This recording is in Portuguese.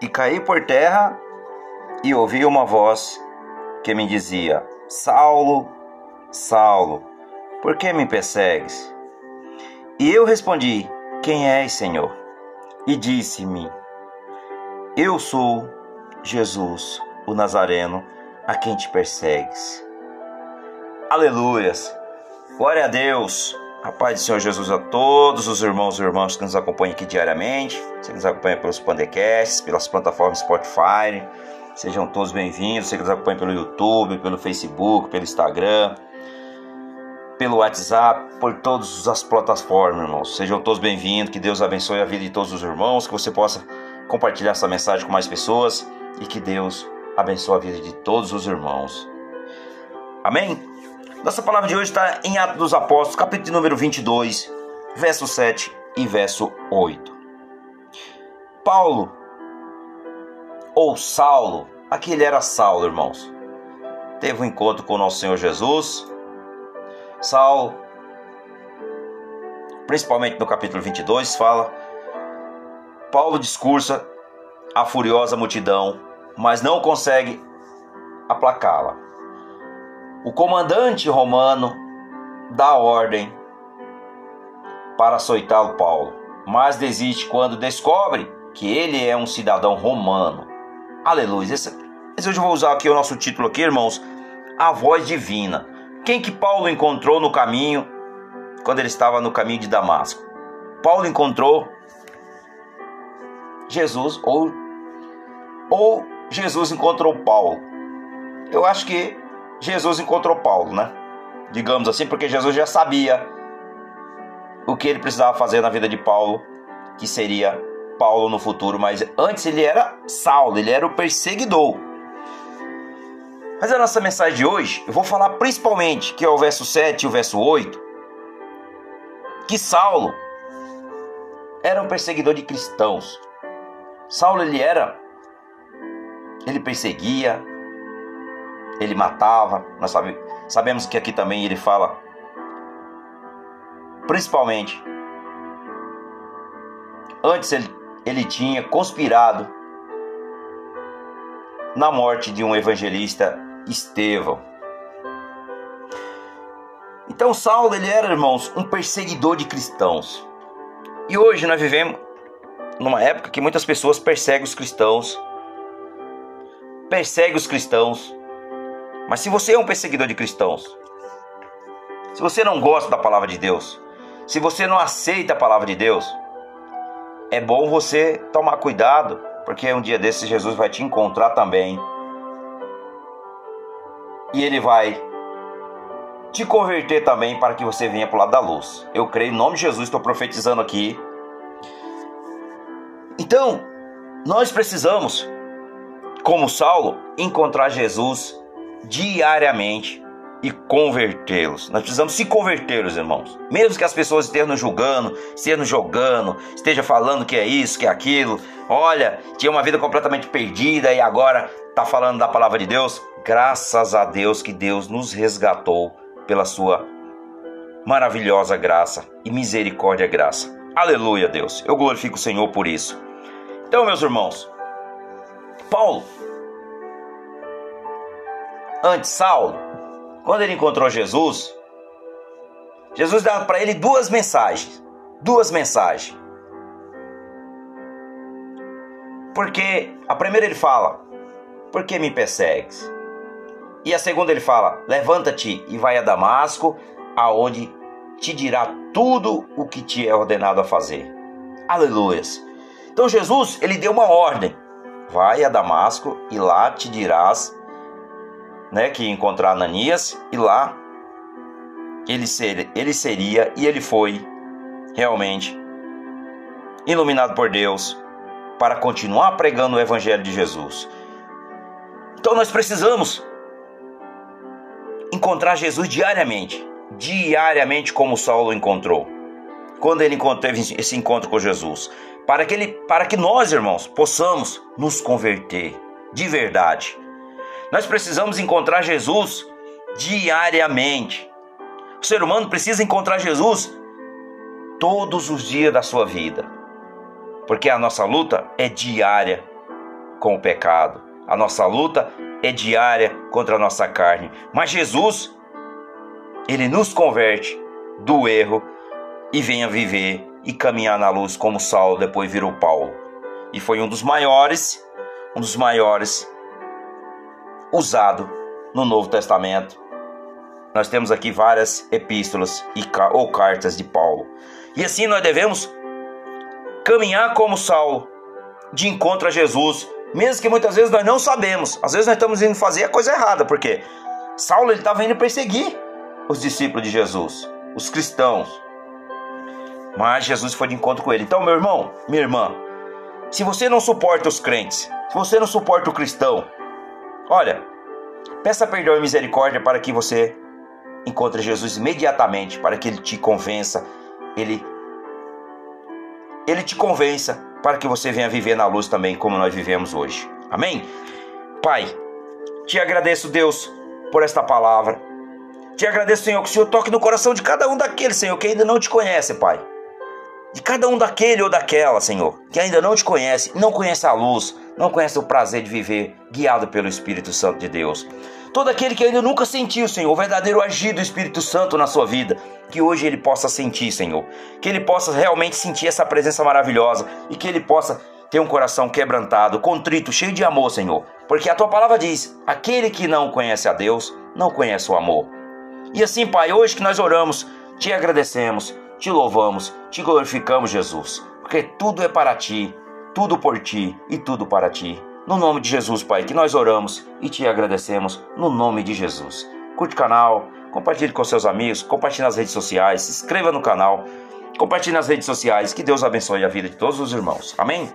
E caí por terra e ouvi uma voz que me dizia: Saulo, Saulo, por que me persegues? E eu respondi: Quem és, Senhor? E disse-me: Eu sou Jesus, o Nazareno, a quem te persegues. Aleluias! Glória a Deus! A paz do Senhor Jesus a todos os irmãos e irmãs que nos acompanham aqui diariamente, você que nos acompanha pelos podcasts, pelas plataformas Spotify, sejam todos bem-vindos, você que nos acompanha pelo YouTube, pelo Facebook, pelo Instagram, pelo WhatsApp, por todas as plataformas, irmãos. Sejam todos bem-vindos, que Deus abençoe a vida de todos os irmãos, que você possa compartilhar essa mensagem com mais pessoas e que Deus abençoe a vida de todos os irmãos. Amém? Nossa palavra de hoje está em Atos dos Apóstolos, capítulo número 22, verso 7 e verso 8. Paulo, ou Saulo, aqui ele era Saulo, irmãos, teve um encontro com o nosso Senhor Jesus. Saulo, principalmente no capítulo 22, fala: Paulo discursa a furiosa multidão, mas não consegue aplacá-la o comandante romano dá ordem para açoitá-lo Paulo, mas desiste quando descobre que ele é um cidadão romano. Aleluia. Esse, esse hoje eu vou usar aqui o nosso título aqui, irmãos, a voz divina. Quem que Paulo encontrou no caminho quando ele estava no caminho de Damasco? Paulo encontrou Jesus ou ou Jesus encontrou Paulo. Eu acho que Jesus encontrou Paulo, né? Digamos assim, porque Jesus já sabia o que ele precisava fazer na vida de Paulo, que seria Paulo no futuro, mas antes ele era Saulo, ele era o perseguidor. Mas a nossa mensagem de hoje, eu vou falar principalmente, que é o verso 7 e o verso 8, que Saulo era um perseguidor de cristãos. Saulo ele era ele perseguia, ele matava. Nós sabe, sabemos que aqui também ele fala, principalmente, antes ele, ele tinha conspirado na morte de um evangelista Estevão. Então Saulo ele era, irmãos, um perseguidor de cristãos. E hoje nós vivemos numa época que muitas pessoas perseguem os cristãos, perseguem os cristãos, mas se você é um perseguidor de cristãos, se você não gosta da palavra de Deus, se você não aceita a palavra de Deus, é bom você tomar cuidado, porque um dia desses Jesus vai te encontrar também. E ele vai te converter também para que você venha para o lado da luz. Eu creio em nome de Jesus, estou profetizando aqui. Então, nós precisamos, como Saulo, encontrar Jesus diariamente e convertê-los. Nós precisamos se converter, os irmãos. Mesmo que as pessoas estejam nos julgando, estejam nos jogando, estejam falando que é isso, que é aquilo. Olha, tinha uma vida completamente perdida e agora está falando da palavra de Deus. Graças a Deus que Deus nos resgatou pela sua maravilhosa graça e misericórdia graça. Aleluia, Deus. Eu glorifico o Senhor por isso. Então, meus irmãos, Paulo Antes, Saulo, quando ele encontrou Jesus, Jesus dava para ele duas mensagens. Duas mensagens. Porque a primeira ele fala: Por que me persegues? E a segunda ele fala: Levanta-te e vai a Damasco, aonde te dirá tudo o que te é ordenado a fazer. Aleluias. Então Jesus, ele deu uma ordem: Vai a Damasco e lá te dirás né, que ia encontrar Ananias e lá ele, ser, ele seria e ele foi realmente iluminado por Deus para continuar pregando o evangelho de Jesus. Então nós precisamos encontrar Jesus diariamente, diariamente como Saulo encontrou. Quando ele teve esse encontro com Jesus, para que ele, para que nós, irmãos, possamos nos converter de verdade nós precisamos encontrar Jesus diariamente. O ser humano precisa encontrar Jesus todos os dias da sua vida, porque a nossa luta é diária. com o pecado. A nossa luta é diária contra a nossa carne. Mas Jesus, ele nos converte do erro e vem a viver e caminhar na luz como Saulo depois virou Paulo. E foi um dos maiores, um dos maiores usado no Novo Testamento. Nós temos aqui várias epístolas e, ou cartas de Paulo. E assim nós devemos caminhar como Saulo, de encontro a Jesus, mesmo que muitas vezes nós não sabemos. Às vezes nós estamos indo fazer a coisa errada, porque Saulo ele estava indo perseguir os discípulos de Jesus, os cristãos. Mas Jesus foi de encontro com ele. Então, meu irmão, minha irmã, se você não suporta os crentes, se você não suporta o cristão, olha, peça perdão e misericórdia para que você encontre Jesus imediatamente, para que ele te convença, ele ele te convença para que você venha viver na luz também, como nós vivemos hoje. Amém? Pai, te agradeço, Deus, por esta palavra. Te agradeço, Senhor, que o Senhor toque no coração de cada um daqueles, Senhor, que ainda não te conhece, Pai. De cada um daquele ou daquela, Senhor, que ainda não te conhece, não conhece a luz, não conhece o prazer de viver guiado pelo Espírito Santo de Deus. Todo aquele que ainda nunca sentiu, Senhor, o verdadeiro agir do Espírito Santo na sua vida, que hoje ele possa sentir, Senhor. Que ele possa realmente sentir essa presença maravilhosa e que ele possa ter um coração quebrantado, contrito, cheio de amor, Senhor. Porque a tua palavra diz: aquele que não conhece a Deus, não conhece o amor. E assim, Pai, hoje que nós oramos, te agradecemos, te louvamos, te glorificamos, Jesus. Porque tudo é para ti, tudo por ti e tudo para ti. No nome de Jesus, Pai, que nós oramos e te agradecemos no nome de Jesus. Curte o canal, compartilhe com seus amigos, compartilhe nas redes sociais, se inscreva no canal, compartilhe nas redes sociais. Que Deus abençoe a vida de todos os irmãos. Amém?